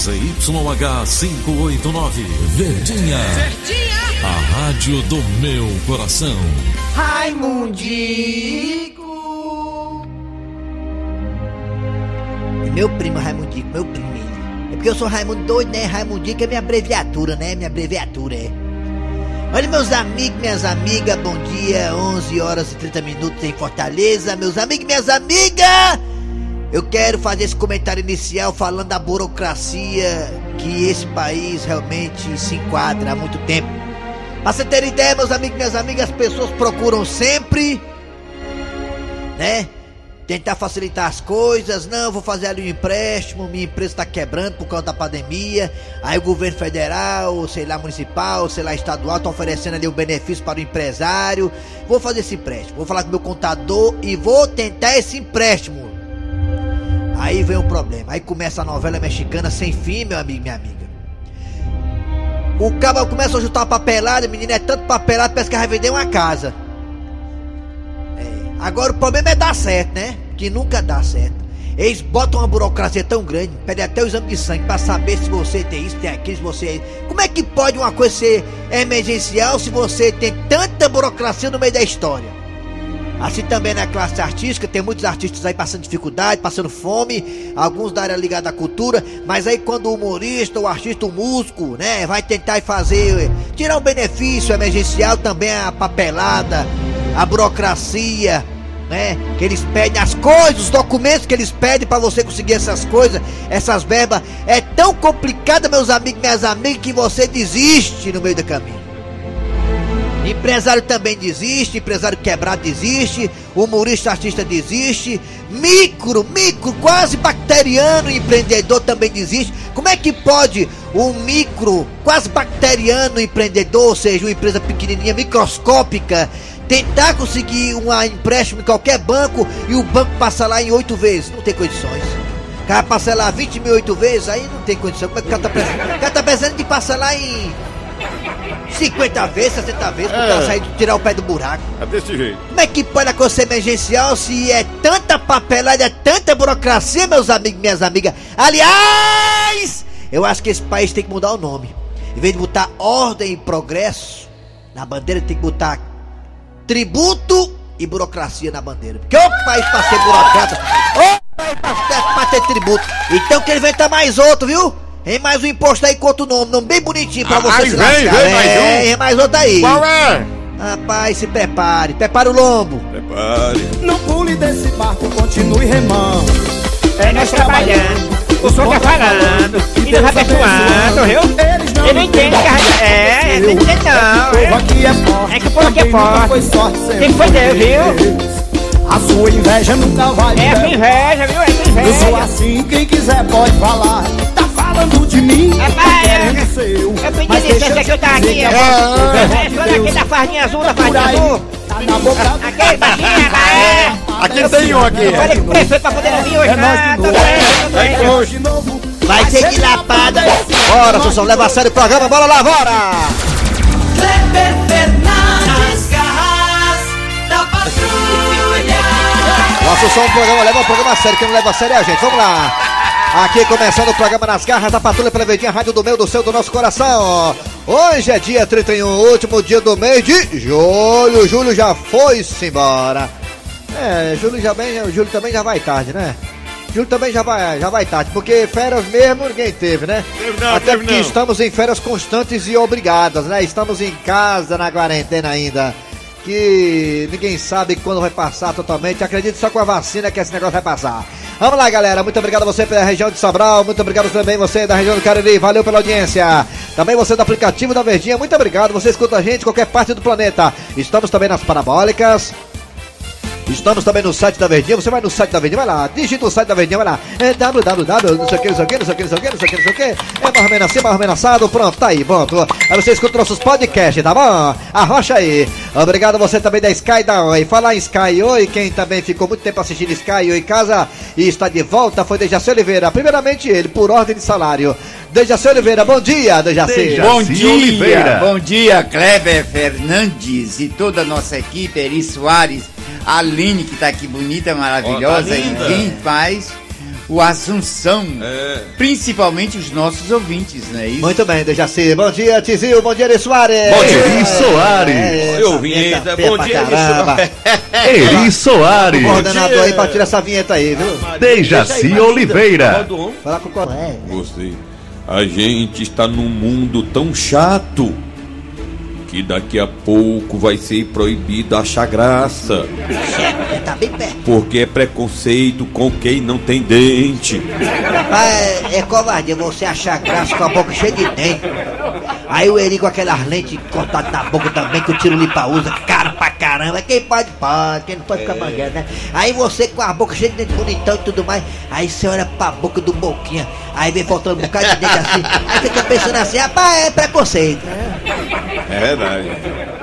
ZYH 589, Verdinha. Verdinha. A rádio do meu coração. Raimundico. Meu primo Raimundico, meu primo. É porque eu sou Raimundo doido, né? Raimundico é minha abreviatura, né? Minha abreviatura, é. Olha, meus amigos, minhas amigas, bom dia. 11 horas e 30 minutos em Fortaleza. Meus amigos, minhas amigas. Eu quero fazer esse comentário inicial falando da burocracia que esse país realmente se enquadra há muito tempo. Pra você ter ideia, meus amigos e minhas amigas, as pessoas procuram sempre, né? Tentar facilitar as coisas, não, vou fazer ali um empréstimo, minha empresa está quebrando por causa da pandemia. Aí o governo federal, sei lá, municipal, sei lá, estadual, está oferecendo ali um benefício para o empresário. Vou fazer esse empréstimo, vou falar com meu contador e vou tentar esse empréstimo. Aí vem o problema. Aí começa a novela mexicana sem fim, meu amigo, minha amiga. O cabo começa a juntar papelada, menina, é tanto papelado, parece que vai vender uma casa. É. Agora o problema é dar certo, né? Que nunca dá certo. Eles botam uma burocracia tão grande, pedem até o exame de sangue para saber se você tem isso, tem aquilo, se você. Como é que pode uma coisa ser emergencial se você tem tanta burocracia no meio da história? Assim também na classe artística, tem muitos artistas aí passando dificuldade, passando fome, alguns da área ligada à cultura, mas aí quando o humorista, o artista, o músico, né, vai tentar fazer, tirar o benefício emergencial, também a papelada, a burocracia, né, que eles pedem as coisas, os documentos que eles pedem para você conseguir essas coisas, essas verbas, é tão complicada, meus amigos, minhas amigas, que você desiste no meio do caminho. Empresário também desiste, empresário quebrado desiste, humorista, artista desiste, micro, micro, quase bacteriano empreendedor também desiste. Como é que pode um micro, quase bacteriano empreendedor, ou seja, uma empresa pequenininha, microscópica, tentar conseguir um empréstimo em qualquer banco e o banco passa lá em oito vezes? Não tem condições. O cara parcelar 20 mil oito vezes, aí não tem condição. Como é que o cara tá precisando? O cara tá precisando de parcelar em 50 vezes, 60 vezes, pra é. sair tirar o pé do buraco. É desse jeito. Como é que pode acontecer emergencial se é tanta papelada, é tanta burocracia, meus amigos e minhas amigas? Aliás, eu acho que esse país tem que mudar o nome. Em vez de botar ordem e progresso na bandeira, tem que botar tributo e burocracia na bandeira. Porque o país pra ser burocrata, o país pra, pra ter tributo. Então que ele inventar mais outro, viu? Tem mais um imposto aí com outro nome, nome bem bonitinho pra ah, você se vem, vem, mais um. É, mais outro aí. Qual é? Rapaz, se prepare, prepare o lombo. Prepare. Não pule desse barco, continue remando. É nós trabalhando. O senhor tá falando e nos abençoando, viu? Ele não entende que a É, ele não entende não. O povo aqui é forte. É que o povo aqui é forte. Foi sorte Quem foi Deus, viu? A sua inveja nunca vai. É a inveja, viu? É a inveja. Eu sou assim, quem quiser pode falar falando de mim. Rapaz, é, seu. Eu pedi licença que eu tava aqui. É, é, aqui da fardinha azul, da fardinha azul. Tá na boca. Aquele baixinho, é. Aqui tem um aqui. Olha que prefeito pra poder vir hoje. É nós de novo. Vai ser de lapada. Bora, Sussão, leva a sério o programa. Bora lá, bora. Kleber Fernandes Garras da Patrulha. Nosso som do programa leva o programa a sério. Quem não leva a sério é a gente. Vamos lá. Aqui começando o programa Nas Garras da Patrulha pela Verdinha, Rádio do Meu, do Seu, do Nosso Coração. Hoje é dia 31, último dia do mês de julho. Julho já foi-se embora. É, julho já bem, julho também já vai tarde, né? Julho também já vai, já vai tarde, porque férias mesmo ninguém teve, né? Teve não, Até porque não. estamos em férias constantes e obrigadas, né? Estamos em casa na quarentena ainda que ninguém sabe quando vai passar totalmente. Acredite só com a vacina que esse negócio vai passar. Vamos lá, galera. Muito obrigado a você pela região de Sobral. Muito obrigado também você da região do Cariri. Valeu pela audiência. Também você do aplicativo da Verdinha. Muito obrigado. Você escuta a gente em qualquer parte do planeta. Estamos também nas parabólicas. Estamos também no site da Verdinha. Você vai no site da Verdinha, vai lá, digita o site da Verdinha, vai lá. É www, não sei o que, não sei o que, não sei o que, não sei o que, não sei o que, não sei o que. É mais ou menos assim, mais ou menos assado. Pronto, tá aí, pronto. Aí você escuta nossos podcasts, tá bom? Arrocha aí. Obrigado você também da Sky da Oi. Falar em Sky Oi, quem também ficou muito tempo assistindo Sky Oi em casa e está de volta foi Dejaci Oliveira. Primeiramente ele, por ordem de salário. Dejaci Oliveira, bom dia, Dejaci. Dejaci. Bom dia, Oliveira. bom dia, Kleber Fernandes e toda a nossa equipe, Eri Soares, a Aline que tá aqui bonita, maravilhosa, Ó, tá e quem faz o Assunção. É. Principalmente os nossos ouvintes, não é isso? Muito bem, Dejaci. Bom dia, Tizil. Bom dia, Eri Soares. Bom dia, Eri Soares. É, essa vinheta, bom dia, caramba. Eri Soares. O coordenador aí pra tirar essa vinheta aí, viu? Dejaci Oliveira. Fala com o colega. Gostei. A gente está num mundo tão chato que daqui a pouco vai ser proibido achar graça. Tá bem perto. Porque é preconceito com quem não tem dente. Mas é, é covardia você achar graça com a boca cheia de dente. Aí o Eri com aquelas lentes cortadas na boca também, que o tiro limpa usa, cara pra caramba. Quem pode, pode. Quem não pode ficar é. mangando, né? Aí você com a boca cheia de bonitão e tudo mais. Aí você olha pra boca do boquinha. Aí vem faltando um bocado de dente assim. Aí fica pensando assim, rapaz, é preconceito. É, é verdade.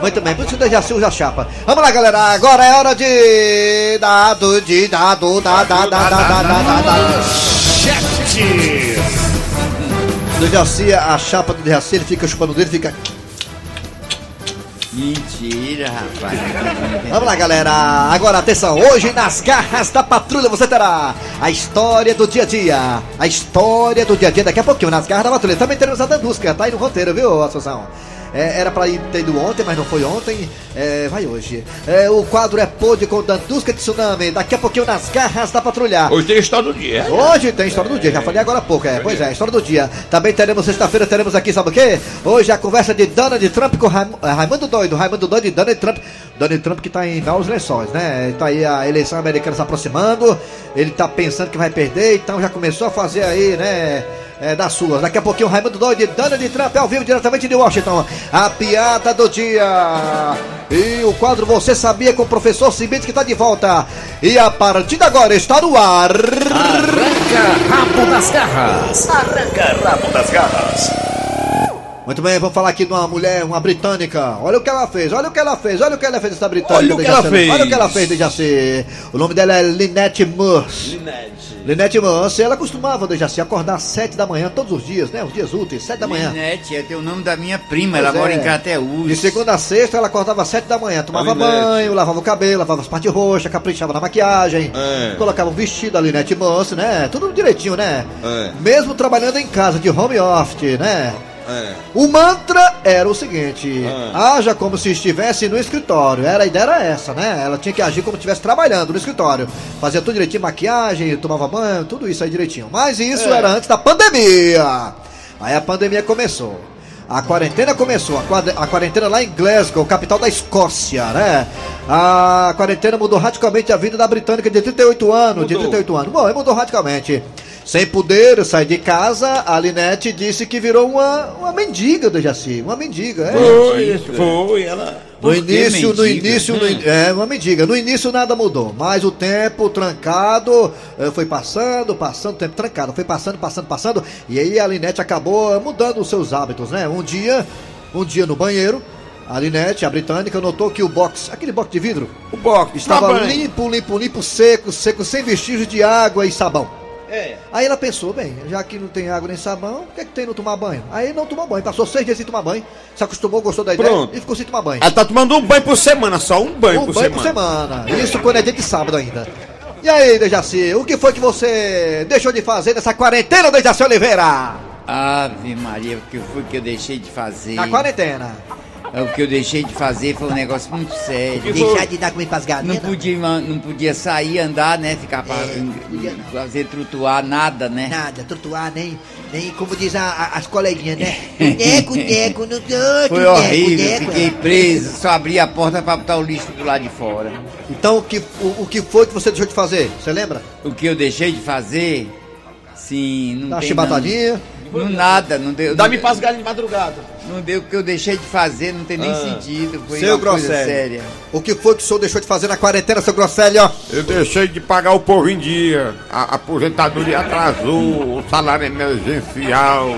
Muito bem, por isso eu já a chapa. Vamos lá, galera. Agora é hora de. Dado, de dado, da, da, da, da, da, da, da. Chefe! Do Jaci, a chapa do Jaci, ele fica chupando dele, fica. Mentira, rapaz. Vamos lá, galera. Agora, atenção. Hoje, nas garras da patrulha, você terá a história do dia a dia. A história do dia a dia. Daqui a pouquinho, nas garras da patrulha. Também teremos a Dandusca. Tá aí no roteiro, viu, Assunção? É, era pra ir ter ido ontem, mas não foi ontem. É, vai hoje. É, o quadro é Pôde com Dandusca de Tsunami. Daqui a pouquinho, nas garras da patrulha. Hoje tem história do dia. Hoje tem história do dia, já falei agora há pouco, é. Pois é, história do dia. Também teremos sexta-feira, teremos aqui, sabe o quê? Hoje a conversa de Donald Trump com Raim, eh, Raimundo Doido. Raimundo Doido e Donald Trump. Donald Trump que tá em novos lençóis, né? Tá aí a eleição americana se aproximando. Ele tá pensando que vai perder, então já começou a fazer aí, né? É, das suas. Daqui a pouquinho, Raimundo Doido e Donald Trump ao vivo diretamente de Washington. A piada do dia. E o quadro Você Sabia com o professor Cimento que tá de volta. E a partir de agora está no ar. Arranca rabo das garras. Arranca rabo das garras. Muito bem, vamos falar aqui de uma mulher, uma britânica. Olha o que ela fez, olha o que ela fez, olha o que ela fez essa britânica. Olha o que ela fez. Olha o que ela fez, Dejaci. O nome dela é Lynette Morse. Lynette Morse, ela costumava, Dejaci, acordar às 7 da manhã todos os dias, né? Os dias úteis, 7 da manhã. Linete, é o nome da minha prima, Pois ela é. mora em Crateús. De segunda a sexta, ela acordava às 7 da manhã, tomava banho, lavava o cabelo, lavava as partes roxas, caprichava na maquiagem, É. colocava um vestido, a Lynette Morse, né? Tudo direitinho, né? É. Mesmo trabalhando em casa, de home office, né? É. O mantra era o seguinte: Ah. haja como se estivesse no escritório. Era, a ideia era essa, né? Ela tinha que agir como se estivesse trabalhando no escritório. Fazia tudo direitinho, maquiagem, tomava banho, tudo isso aí direitinho. Mas isso É. era antes da pandemia. Aí a pandemia começou. A quarentena começou, a, quarentena lá em Glasgow, capital da Escócia, né? A quarentena mudou radicalmente a vida da britânica de 38 anos, de Mudou. 38 anos. Bom, mudou radicalmente. Sem poder sair de casa, a Linette disse que virou uma, uma mendiga do Jaci, uma mendiga, é. Foi, foi, ela. No início, no início, no in- é uma mendiga. No início nada mudou, mas o tempo trancado eh, foi passando, passando, o tempo trancado, foi passando, passando, passando, e aí a Linette acabou mudando os seus hábitos, né? Um dia, um dia no banheiro, a Linette, a britânica, notou que o box, aquele box de vidro, O box estava limpo, limpo, limpo, seco, seco, sem vestígios de água e sabão. É. Aí ela pensou, bem, já que não tem água nem sabão, o que é que tem no tomar banho? Aí não tomou banho, passou seis dias sem tomar banho, se acostumou, gostou da ideia Pronto. e ficou sem tomar banho. Ela tá tomando um banho por semana, só um banho, Um por, banho semana. por semana. Isso quando é dia de sábado ainda. E aí, Dejaci, o que foi que você deixou de fazer nessa quarentena, Dejaci Oliveira? Ave Maria, o que foi que eu deixei de fazer? Na quarentena. É, O que eu deixei de fazer foi um negócio muito sério. Deixar de dar comida pras Não galinhas? podia, não podia sair, andar, né? Ficar pra É, podia não. fazer trutuar, nada, né? Nada, trotuar, nem, nem como diz a- a- as coleguinhas, né? Neco, neco, não tô, Foi horrível, fiquei preso, só abri a porta pra botar o lixo do lado de fora. Então, o que, o, o que foi que você deixou de fazer? Você lembra? O que eu deixei de fazer, sim, não uma tem chibatadinha? Não, não nada, não deu. Dá-me não, pras galinhas de madrugada. Não deu o que eu deixei de fazer, não tem nem Ah. sentido. Foi Seu uma coisa Grosselio. séria. O que foi que o senhor deixou de fazer na quarentena, seu Grosselio? Eu deixei de pagar o povo em dia. A aposentadoria atrasou, o salário emergencial.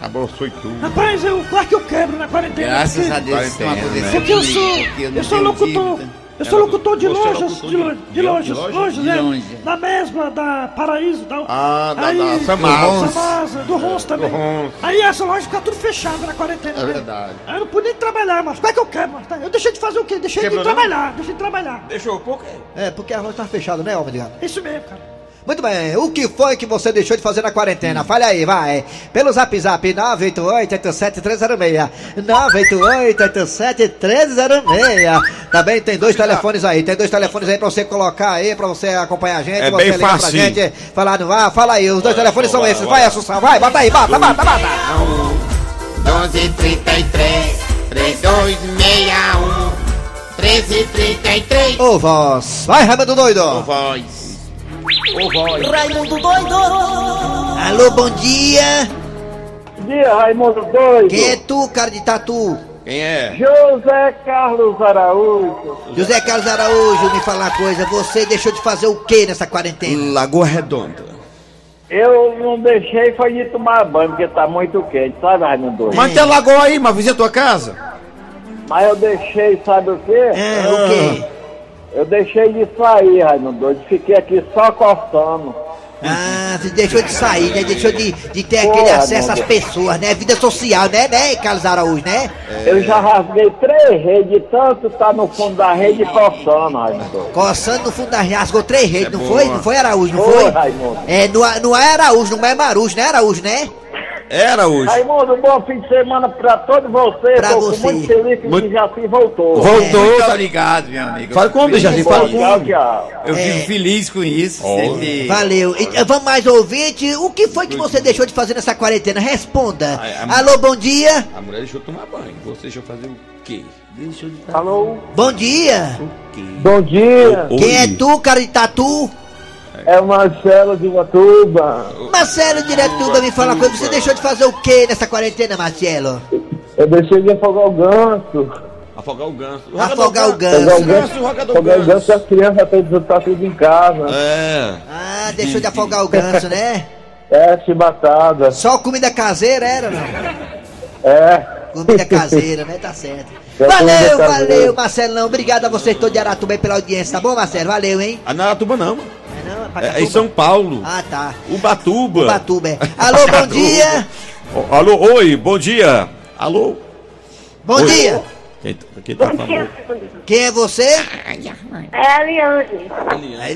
Acabou, foi tudo. Rapaz, eu quase que eu quebro na quarentena. Graças porque- a Deus isso não aconteceu né? Porque eu sou, não eu sou locutor. dívida. Eu sou locutor de é lojas, de, de- lo- de de lojas, loja? lojas, De né? longe. Da mesma, da Paraíso, da... Ah, da- aí, da Samasa. do Rons também. Do. Aí essa loja fica tudo fechada na quarentena. É né? verdade. Aí eu não pude nem trabalhar, mas como é que eu quebro? mas tá? Eu deixei de fazer o quê? Deixei Quebrou de não? trabalhar, deixei de trabalhar. Deixou por quê? É, porque a loja tá fechada, né, homem de gato? Isso mesmo, cara. Muito bem, o que foi que você deixou de fazer na quarentena? Fale aí, vai. Pelo zap zap 988-87306. 988-87306. Também tem dois telefones aí, tem dois telefones aí pra você colocar aí, pra você acompanhar a gente. É você bem ligar pra gente, falar no ar, fala aí, os dois telefones são vai, esses. vai. Assunção, vai, bota aí, bota, bota, bota, bota. 1233 3261 1333 Ô voz, vai, Raimundo doido. Voz Raimundo doido! Alô, bom dia. Bom dia, Raimundo Doido. Quem é tu, cara de tatu? Quem é? José Carlos Araújo. José Carlos Araújo, me fala uma coisa, você deixou de fazer o que nessa quarentena? Lagoa Redonda. Eu não deixei foi de tomar banho, porque tá muito quente, sabe, Raimundo Doido? Mas tem lagoa aí, mas visita tua casa. Mas eu deixei, sabe o quê? É, o quê? Eu deixei de sair, Raimundo Doido. Fiquei aqui só coçando. Ah, você deixou de sair, né? Deixou de, de ter Pô, aquele acesso às pessoas, né? Vida social, né, né, Carlos Araújo, né? Eu já rasguei três redes, tanto tá no fundo da rede coçando, Raimundo. Coçando no fundo da rasgou três redes, não boa. foi? Não foi Araújo, não Ô, foi? Raimundo. É, não, é- não é Araújo, não é Marujo, né, Araújo, né? Era hoje. Raimundo, bom fim de semana pra todos vocês. Pra Tô você. muito feliz que Muito- o Jaci voltou. Voltou. Muito obrigado, meu amigo. Fala com o Dejaci, fala com Tchau, o tchau. Eu É. fico feliz com isso. sempre- Valeu. E, eh, vamos mais ouvinte. O que foi que você deixou de fazer nessa quarentena? Responda. Ai, a- Alô, bom dia. A mulher deixou tomar banho. Você deixou fazer o quê? Deixou de Alô? Bom dia. o quê? Bom dia. Quem é tu, cara de tatu? É o Marcelo de Ubatuba. Marcelo Diretuba, me fala uma coisa. Você deixou de fazer o que nessa quarentena, Marcelo? Eu deixei de afogar o ganso. Afogar o ganso. Afogar o Afogar ganso. o ganso, afogar o ganso, as crianças têm tá tudo em casa. É. Ah, deixou de afogar o ganso, né? É, chibatada. Só comida caseira era, não? É. Comida caseira, né? Tá certo. É Valeu, valeu. Marcelão. Obrigado a vocês todos de Aratuba aí pela audiência, tá bom, Marcelo? Valeu, hein? A Naratuba não. É, não, é É, é em? São Paulo. Ah, tá. Ubatuba. Ubatuba, é. Alô, bom dia. Alô, oi, bom dia. Alô? Bom Oi. dia. Quem, quem tá falando? Quem é você? É a Eliane.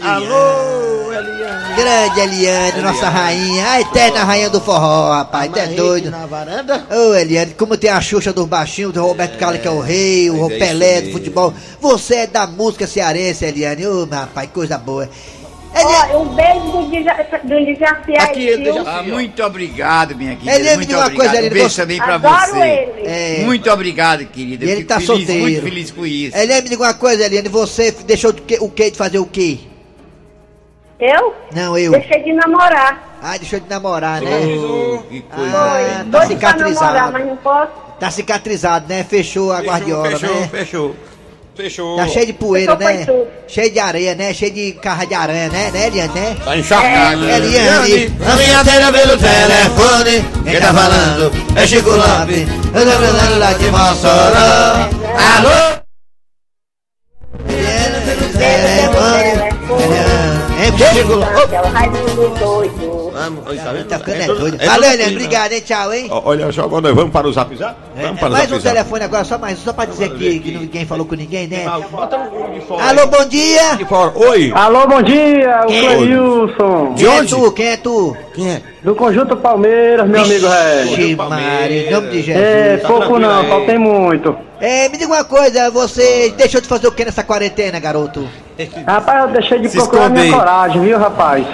Alô, Eliane. Grande Eliane, nossa rainha, a eterna rainha do forró, rapaz, tu é doido. Na varanda? Ô Eliane, como tem a Xuxa dos baixinhos, do Roberto Carlos que é o rei, o é Pelé do futebol. Você é da música cearense, Eliane. Ô, meu rapaz, coisa boa. Ó, um beijo do, Dija- do Dejaci Aqui, aí, viu? Ah, muito obrigado, minha querida. Ele muito obrigado. coisa, ele um beijo também pra Adoro você. ele. é, Muito obrigado, querida. E ele fico tá feliz, solteiro. muito feliz com isso. Eliane, me diga uma coisa, Eliane, você deixou o que de fazer o quê? Eu? Não, eu. Deixei de namorar. Ah, deixou de namorar, né? Oh, que coisa. Ah, Foi. tá Doido pra namorar, cicatrizado. mas não posso. Tá cicatrizado, né? Fechou a guardiola, fechou, né? fechou. Fechou. Tá cheio de poeira, Fechou, né? Cheio de areia, né? Cheio de carra de aranha, né? Né, Eliane, né? Tá encharcado. É, Eliane, A minha tela pelo telefone. Quem tá falando é Chico Lopes. Eu tô falando lá de Mossoró. Alô? Eliane, pelo Telefone. telefone. É, Chico Lopes. É. Vamos, tá vendo? Tá é doido. É Valeu, assim, Obrigado, hein? Tchau, hein? Olha só, agora nós vamos para o zap zap? Vamos É, para o mais um telefone agora, só mais um, só pra dizer que, que ninguém falou com ninguém, né? Bota de fora. Alô, bom dia! Oi. Alô, bom dia, o Quem? Cleilson. De Quem é onde? tu? Quem é tu? Quem é? Do Conjunto Palmeiras, meu amigo Regis. Maria, em nome de É, Jesus. pouco tranquilo não, aí. só tem muito. É, me diga uma coisa, você deixou de fazer o que nessa quarentena, garoto? Rapaz, eu deixei de Se procurar minha coragem, viu, rapaz?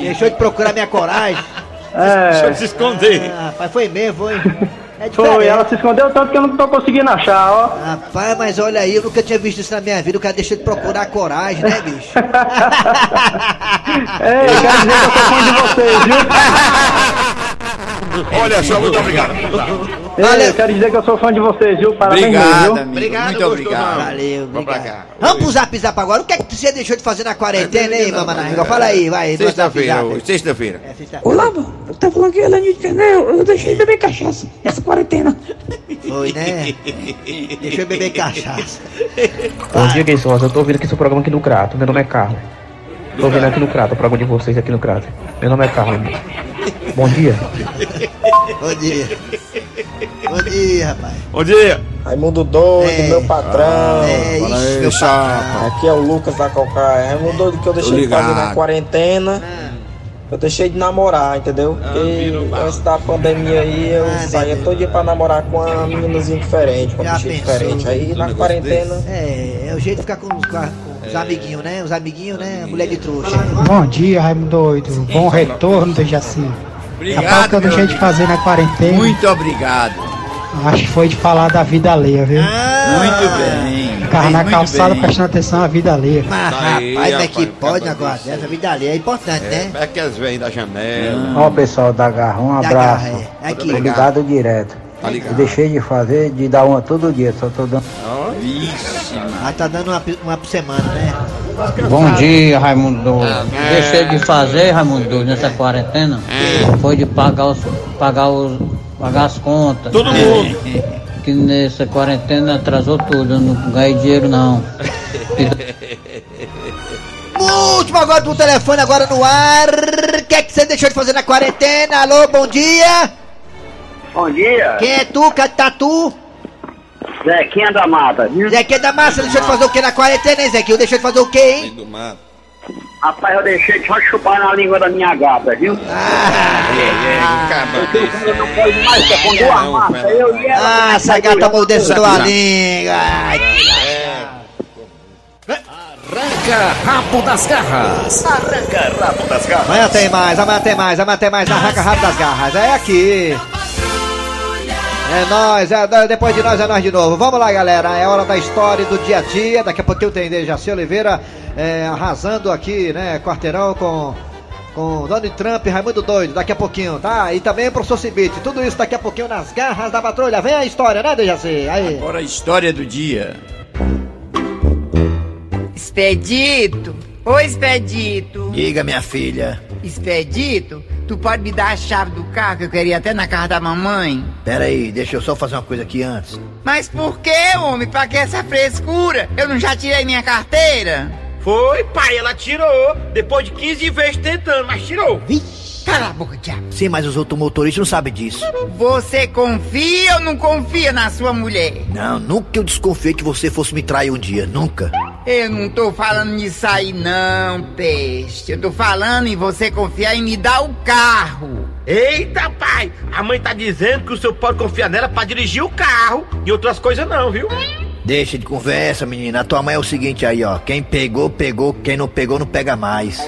Deixou de procurar minha coragem? É. se esconder. Ah, rapaz, foi mesmo, foi. É Foi, ela se escondeu tanto que eu não tô conseguindo achar, ó. Rapaz, mas olha aí, eu nunca tinha visto isso na minha vida. O cara deixou de procurar coragem, né, bicho? Ei, quero dizer que eu sou fã de vocês, viu? Olha só, muito obrigado. Ei, eu quero dizer que eu sou fã de vocês, viu? Parabéns, Obrigado, viu? amigo. Obrigado, muito gostosão. obrigado. Valeu, Vamos pra obrigado. cá. Vamos pro zap zap agora. O que é que você deixou de fazer na quarentena, hein, mamãe? Fala aí, vai. Sexta-feira, hoje, sexta-feira. É, sexta- Olá, mano. Eu tava falando que ela é de Canel. Eu deixei de beber cachaça nessa quarentena. Foi, né? Deixou eu beber cachaça. Bom dia, sou? Eu tô ouvindo aqui seu programa aqui no Crato. Meu nome é Carlos. Tô ouvindo aqui no Crato, o programa de vocês aqui no Crato. Meu nome é Carlos. Bom dia. Bom dia. Bom dia, rapaz. Bom dia. Raimundo Doido, É. meu patrão. É isso, meu chapa. Aqui é o Lucas da Cocaia. Raimundo Doido que eu deixei de fazer na quarentena. Eu deixei de namorar, entendeu? Porque antes da pandemia aí eu saía todo dia pra namorar com uma meninazinha diferente, com bichinha pensou? diferente. Aí na quarentena. É, é o jeito de ficar com os, com os amiguinhos, né? Os amiguinhos, né? Mulher de trouxa. Bom dia, Raimundo Doido. Bom retorno do. Obrigado, Rapaz, que eu deixei de fazer na quarentena. Muito obrigado. Acho que foi de falar da vida alheia, viu? Muito bem. Ficava na calçada bem. prestando atenção à vida alheia. Mas Aí, rapaz, é que pode um negócio dessa? A vida ali é importante, né? É que as vêm da janela. Ó, pessoal da Garra, um Da abraço. Garra, é. Aqui. Ligado direto. Tá ligado. Eu deixei de fazer, de dar uma todo dia, só tô dando. Ah, tá dando uma, uma por semana, né? Bom dia, Raimundo Doido. Ah, Deixei de fazer, Raimundo Doido, nessa quarentena. Foi de pagar, os, pagar, os, pagar as contas. Todo mundo. Que nessa quarentena atrasou tudo, eu não ganhei dinheiro não. Último agora do telefone agora no ar. O que é que você deixou de fazer na quarentena? Alô, bom dia. Bom dia. Quem é tu, Tatu? Zequinha da Mata. viu? Zequinha da Massa, deixou de fazer o que na quarentena, hein, Zequinha? Deixou de fazer o que, hein? Do mato. Rapaz, eu deixei só chupar na língua da minha gata, viu? Eu não pode mais, que é com duas massas. Eu e ela. Ah, essa gata mordendo tua língua. Arranca rabo das garras. Arranca rabo das garras. Amanhã tem mais, amanhã tem mais, amanhã tem mais. Arranca rápido das garras. É aqui. É nós, é, depois de nós é nós de novo. Vamos lá, galera. É hora da história do dia a dia. Daqui a pouquinho tem Dejaci Oliveira é, arrasando aqui, né? Quarteirão com. Com Donald Trump e Raimundo Doido, daqui a pouquinho, tá? E também o professor Cibite, tudo isso daqui a pouquinho nas garras da patrulha. Vem a história, né, Dejaci? Aí. Agora a história do dia. Expedito! Ô Expedito! Diga, minha filha. Expedito, tu pode me dar a chave do carro que eu queria até na casa da mamãe? Pera aí, deixa eu só fazer uma coisa aqui antes. Mas por que, homem? Pra que essa frescura? Eu não já tirei minha carteira? Foi, pai, ela tirou. Depois de 15 vezes tentando, mas tirou. Cala a boca, diabo. Sim, mas os outros motoristas não sabem disso. Você confia ou não confia na sua mulher? Não, nunca eu desconfiei que você fosse me trair um dia, nunca. Eu não tô falando nisso aí não, peste. Eu tô falando em você confiar em me dar o carro. Eita, pai! A mãe tá dizendo que o senhor pode confiar nela pra dirigir o carro e outras coisas não, viu? Deixa de conversa, menina. A tua mãe é o seguinte aí, ó. Quem pegou, pegou. Quem não pegou, não pega mais.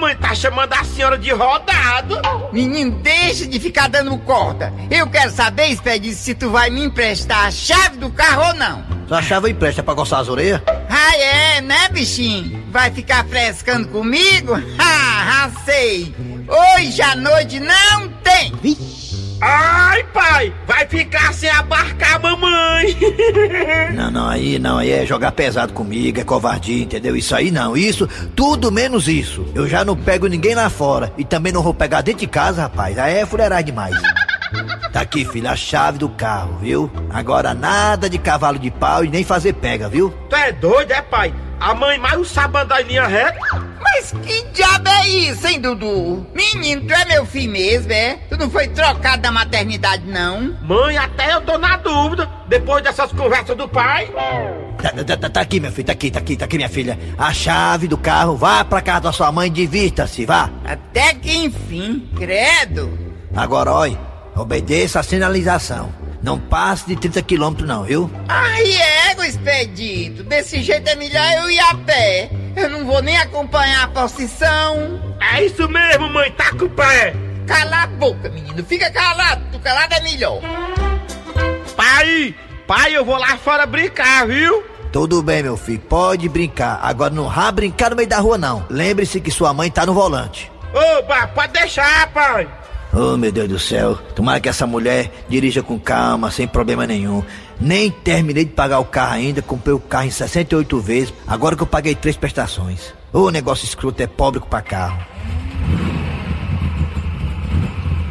É, que a mãe tá chamando a senhora de rodado. Menino, deixa de ficar dando corda. Eu quero saber, Expedito, se tu vai me emprestar a chave do carro ou não. Sua chave empresta pra coçar as orelhas? Ah, é, né, bichinho? Vai ficar frescando comigo? Ah, sei. Hoje à noite não tem. Ai, pai! Vai ficar sem abarcar a mamãe! Não, não, aí não, aí é jogar pesado comigo, é covardia, entendeu? Isso aí não, isso, tudo menos isso. Eu já não pego ninguém lá fora e também não vou pegar dentro de casa, rapaz. Aí é fuleirar demais. Tá aqui, filho, a chave do carro, viu? Agora nada de cavalo de pau e nem fazer pega, viu? Tu é doido, é, pai? A mãe mais sabe andar em linha reta? Mas que diabo é isso, hein, Dudu? Menino, tu é meu filho mesmo, é? Tu não foi trocado da maternidade, não? Mãe, até eu tô na dúvida, depois dessas conversas do pai. Tá, tá, tá, tá aqui, meu filho, tá aqui, tá aqui, tá aqui, minha filha. A chave do carro, vá pra casa da sua mãe, divirta-se, vá. Até que enfim, credo. Agora, olha, obedeça a sinalização. Não passe de 30 quilômetros não, viu? Ai, ego, expedito. Desse jeito é melhor eu ir a pé. Eu não vou nem acompanhar a procissão. É isso mesmo, mãe, tá com o pé. Cala a boca, menino. Fica calado. Tu calado é melhor. Pai, pai, eu vou lá fora brincar, viu? Tudo bem, meu filho, pode brincar. Agora não vá brincar no meio da rua, não. Lembre-se que sua mãe tá no volante. Opa, pode deixar, pai. Oh, meu Deus do céu. Tomara que essa mulher dirija com calma, sem problema nenhum. Nem terminei de pagar o carro ainda, comprei o carro em 68 vezes, agora que eu paguei três prestações. O negócio escroto é pobre pra carro.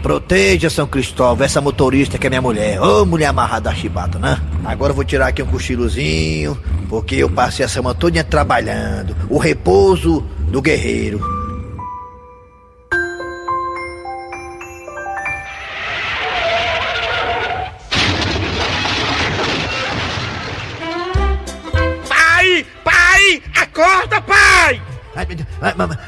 Proteja São Cristóvão, essa motorista que é minha mulher. Ô, mulher amarrada a chibata, né? Agora eu vou tirar aqui um cochilozinho, porque eu passei a semana toda trabalhando. O repouso do guerreiro.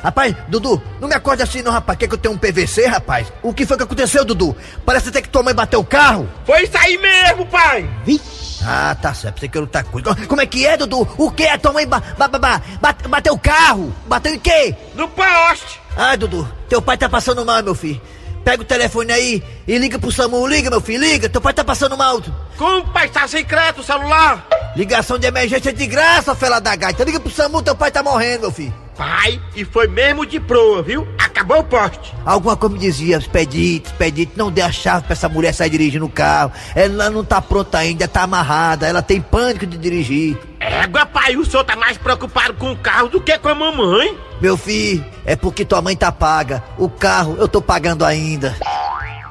Rapaz, Dudu, não me acorde assim não, rapaz. Quer que eu tenha um PVC, rapaz? O que foi que aconteceu, Dudu? Parece até que tua mãe bateu o carro. Foi isso aí mesmo, pai! Vixe. Ah, tá certo, pensei que eu outra coisa. Como é que é, Dudu? O que? A tua mãe ba ba ba bate, bateu o carro? Bateu em quê? No poste! Ah, Dudu, teu pai tá passando mal, meu filho. Pega o telefone aí e liga pro SAMU. Liga, meu filho, liga. Teu pai tá passando mal. Como, pai? Tá sem crédito o celular? Ligação de emergência de graça, fela da gaita. Liga pro SAMU, teu pai tá morrendo, meu filho. Pai, e foi mesmo de proa, viu? Acabou o poste. Alguma coisa me dizia, Expedite, Expedite, não dê a chave pra essa mulher sair dirigindo o carro. Ela não tá pronta ainda, tá amarrada, ela tem pânico de dirigir. Égua, pai, o senhor tá mais preocupado com o carro do que com a mamãe. Meu filho, é porque tua mãe tá paga. O carro eu tô pagando ainda.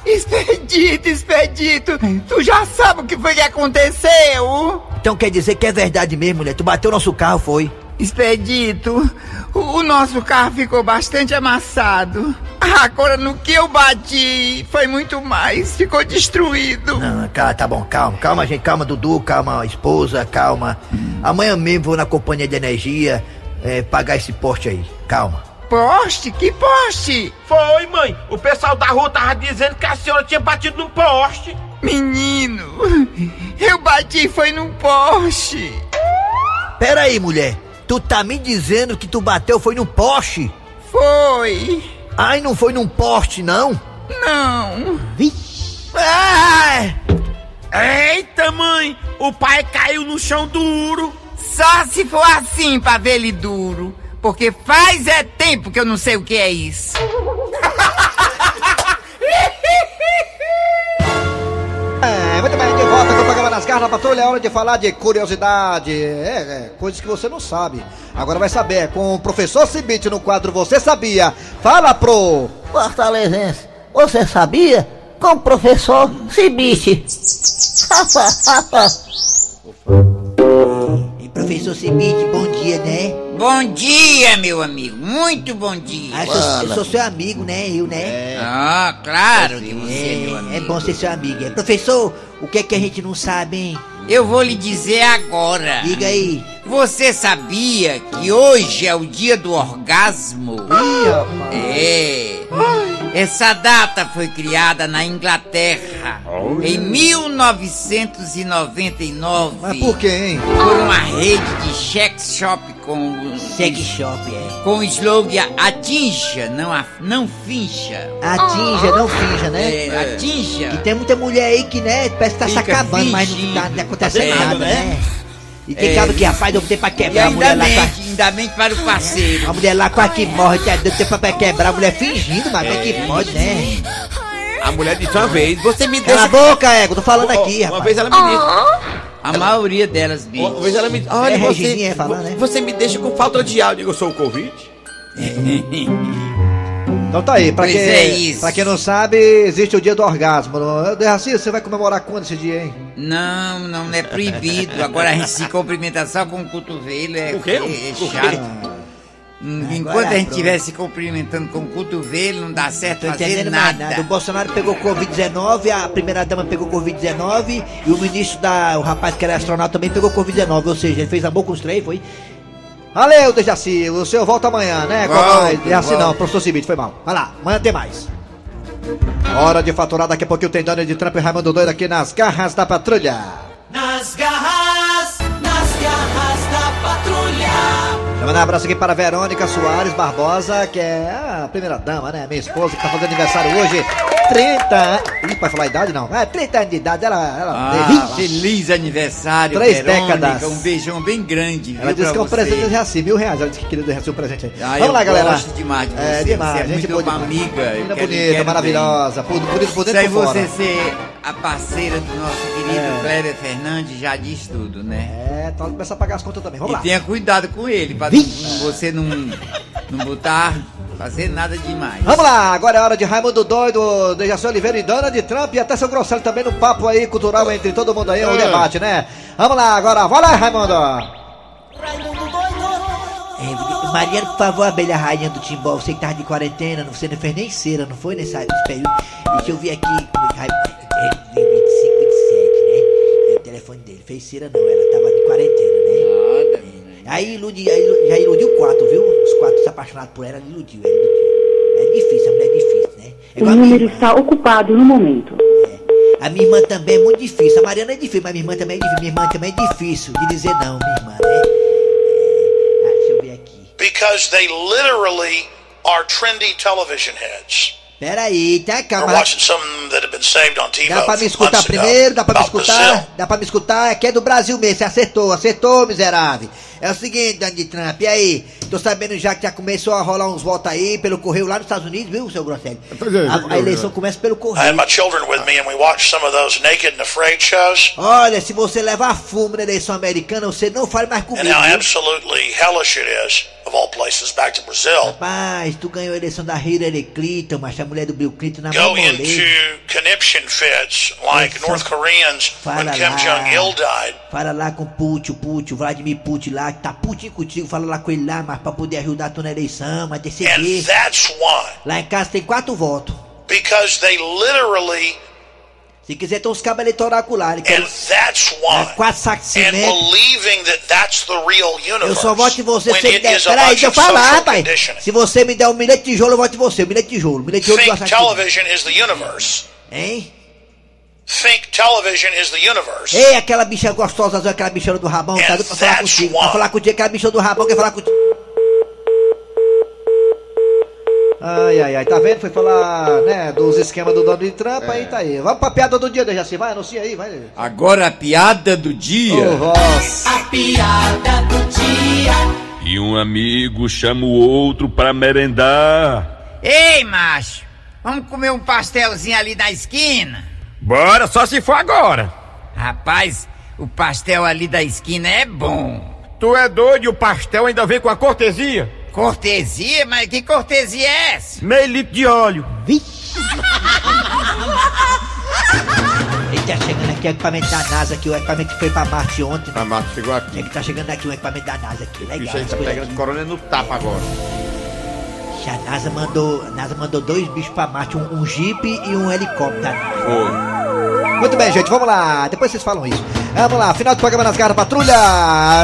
Expedito, Expedito, tu já sabe o que foi que aconteceu? Então quer dizer que é verdade mesmo, mulher? Tu bateu nosso carro, foi? Expedito, o nosso carro ficou bastante amassado. Agora no que eu bati foi muito mais, ficou destruído. Não, cara, tá bom, calma, calma, gente, calma, Dudu, calma, esposa, calma. Amanhã mesmo vou na companhia de energia é, pagar esse poste aí, calma. Poste? Que poste? Foi, mãe. O pessoal da rua tava dizendo que a senhora tinha batido num poste. Menino, eu bati foi num poste. Pera aí, mulher. Tu tá me dizendo que tu bateu foi num poste? Foi. Ai, não foi num poste, não? Não. Vixe. Ai! Eita, mãe! O pai caiu no chão duro. Só se for assim pra ver ele duro. Porque faz é tempo que eu não sei o que é isso. Da Patrulha. É hora de falar de curiosidade. É, é, coisas que você não sabe. Agora vai saber, com o professor Cibite no quadro Você Sabia. Fala pro. Fortalezense, você sabia? Com o professor Cibite. Professor Cibite, bom dia, né? Bom dia, meu amigo. Muito bom dia. Ah, eu sou, eu sou seu amigo, né? Eu, né? Ah, claro que você é meu É, amigo. é bom ser seu amigo. É. Professor, o que é que a gente não sabe, hein? Eu vou lhe dizer agora. Diga aí. Você sabia que hoje é o dia do orgasmo? É. Essa data foi criada na Inglaterra em 1999 Mas por quê, hein? por uma rede de sex shop com Sex shop, é. com o slogan atinja, não, a- não finja. Atinja, não finja, né? É, atinja. E tem muita mulher aí que, né, parece que tá se Fica acabando, mas não fingindo. tá, não acontecendo Tá vendo, nada, né? né? E tem É. cara que, rapaz, deu tempo pra quebrar a mulher lá mente, ainda mente para o parceiro. A mulher lá quase que morre, tá, deu tempo pra quebrar a mulher fingindo, mas é que pode, né? A mulher disse uma vez, você me Cala a deixa... boca, ego, tô falando aqui, Uma rapaz. vez ela me disse... A maioria delas, bicho. Uma vez ela me olha, É, você, falando, né? você me deixa com falta de ar. Eu digo, eu sou o Covid? Então tá aí, pra, Pois quem, é isso. pra quem não sabe, existe o dia do orgasmo. Dejaci, você vai comemorar quando esse dia, hein? Não, não é proibido. Agora a gente se cumprimenta só com o cotovelo. É, O quê? é, é O quê? Enquanto a gente estiver se cumprimentando com o cotovelo, não dá certo Tô fazer nada. nada. O Bolsonaro pegou Covid-19, a primeira dama pegou Covid-19 e o ministro da. O rapaz que era astronauta também pegou Covid-19. Ou seja, ele fez amor com os três, foi? Valeu, Dejaci. O senhor volta amanhã, né? Volto. Dejaci volto. não, professor Cibite, foi mal. Vai lá, amanhã tem mais. Hora de faturar, daqui a pouquinho tem Donald Trump e Raimundo Doido aqui nas garras da patrulha. Nas garras, Mandar um abraço aqui para Verônica Soares Barbosa, que é a primeira dama, né? Minha esposa, que tá fazendo aniversário hoje. 30 anos. Ih, pode falar a idade não? É, 30 anos de idade, ela. ela Ah, feliz aniversário, Três Verônica. décadas. Um beijão bem grande, Ela disse que é um presente de Reaci, mil reais. Ela disse que queria de Reaci um presente aí. Ah, Vamos lá, galera. gosto demais de você. É, demais. Você é gente muito boa uma demais. amiga. Menina bonita, quero maravilhosa. Por, por, por dentro e Sem por fora. você ser a parceira do nosso querido É. Kleber Fernandes já diz tudo, né? É, então começar a pagar as contas também. Vamos e lá. tenha cuidado com ele, pra você não, não botar, fazer nada demais. Vamos lá, agora é hora de Raimundo Doido, Dejaci Oliveira e Dona de Trump e até seu Grosselho também no papo aí cultural entre todo mundo aí, o É. debate, né? Vamos lá, agora, vai lá, Raimundo. É, Mariana, por favor, abelha rainha do Timbó, você que tava de quarentena, você não fez nem cera, não foi nesse período? Deixa eu ver aqui. É, é 25, 27, né? É o telefone dele. Fez cera não, ela tava de quarentena? É. Aí, iludi, aí já iludiu quatro, viu? Os quatro se apaixonados por ela, iludiu, ela iludiu. É difícil, a mulher é difícil, né? É O número está ocupado no momento. A minha irmã também é muito difícil. A Mariana é difícil, mas minha irmã também é difícil. Minha irmã também é difícil de dizer não, minha irmã, né? É, ah, deixa eu ver aqui. because they literally are trendy television heads. Peraí, tá, calma. Dá pra me escutar primeiro? Dá pra me escutar? Dá pra me escutar? Aqui é do Brasil mesmo, você acertou, acertou, miserável. É o seguinte, Donald Trump, e aí? Tô sabendo já que já começou a rolar uns votos aí pelo correio lá nos Estados Unidos, viu, seu Grosselho? A, a eleição começa pelo I correio. had my children with me and we watched some of those naked and afraid shows. Olha, se você levar fumo na eleição americana, você não fale mais comigo. And how absolutely hellish it is, of all places, back to Brazil. Rapaz, tu ganhou a eleição da Hillary Clinton, mas a mulher do Bill Clinton na Go into conniption fits like North Koreans when Fala Kim lá. Jong il died. Fala lá com Putin, Putin, Vladimir Putin lá, que tá putinho contigo, fala lá com ele lá, mas pra poder ajudar tu na eleição, mas And decidir. that's why. Lá em casa tem quatro votos. Because they literally, Se quiser ter uns cabos eleitorais lá, ele quer and that's why. quatro sacos de cimento. believing that that's the real Eu só voto em você se me der. Peraí, deixa eu falar, rapaz. conditioning. Se você me der um milhete de tijolo, eu voto em você. Milhete de tijolo. Milhete de tijolo Think television is the universe. Hein? Think television is the universe. Ei, aquela bicha gostosa aquela bichona do rabão, tá doido pra falar contigo. Pra falar contigo, aquela bichona do rabão quer falar contigo. Ai, ai, ai, tá vendo? Foi falar, né, dos esquemas do Donald Trump, aí tá aí. Vamos pra piada do dia, Dejaci, vai, anuncia aí, vai. Agora a piada do dia. Voz. A piada do dia. E um amigo chama o outro pra merendar. Ei, macho, vamos comer um pastelzinho ali na esquina? Bora, só se for agora. Rapaz, o pastel ali da esquina é bom. Tu é doido e o pastel ainda vem com a cortesia? Cortesia? Mas que cortesia é essa? Meio litro de óleo. Ele tá chegando aqui o equipamento da NASA, aqui, o equipamento que foi pra Marte ontem. A Marte chegou aqui. É que tá chegando aqui o equipamento da NASA aqui, legal. bicho aí tá pegando aqui. corona no tapa agora. A NASA mandou, a NASA mandou dois bichos pra Marte, um, um Jeep e um helicóptero. da NASA. Foi. Muito bem, gente, vamos lá. Depois vocês falam isso. Vamos lá, final do programa nas garras patrulha.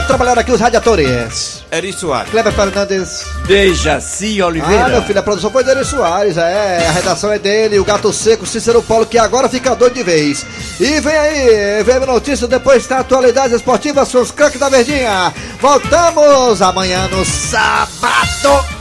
Trabalharam aqui os radiadores. Eri Soares. Kleber Fernandes. Dejaci Oliveira. Ah, meu filho, a produção foi dele Soares, é. A redação é dele, o Gato Seco, Cícero Paulo, que agora fica doido de vez. E vem aí, vem a notícia, depois tem atualidades esportivas, seus craques da Verdinha. Voltamos amanhã no sábado.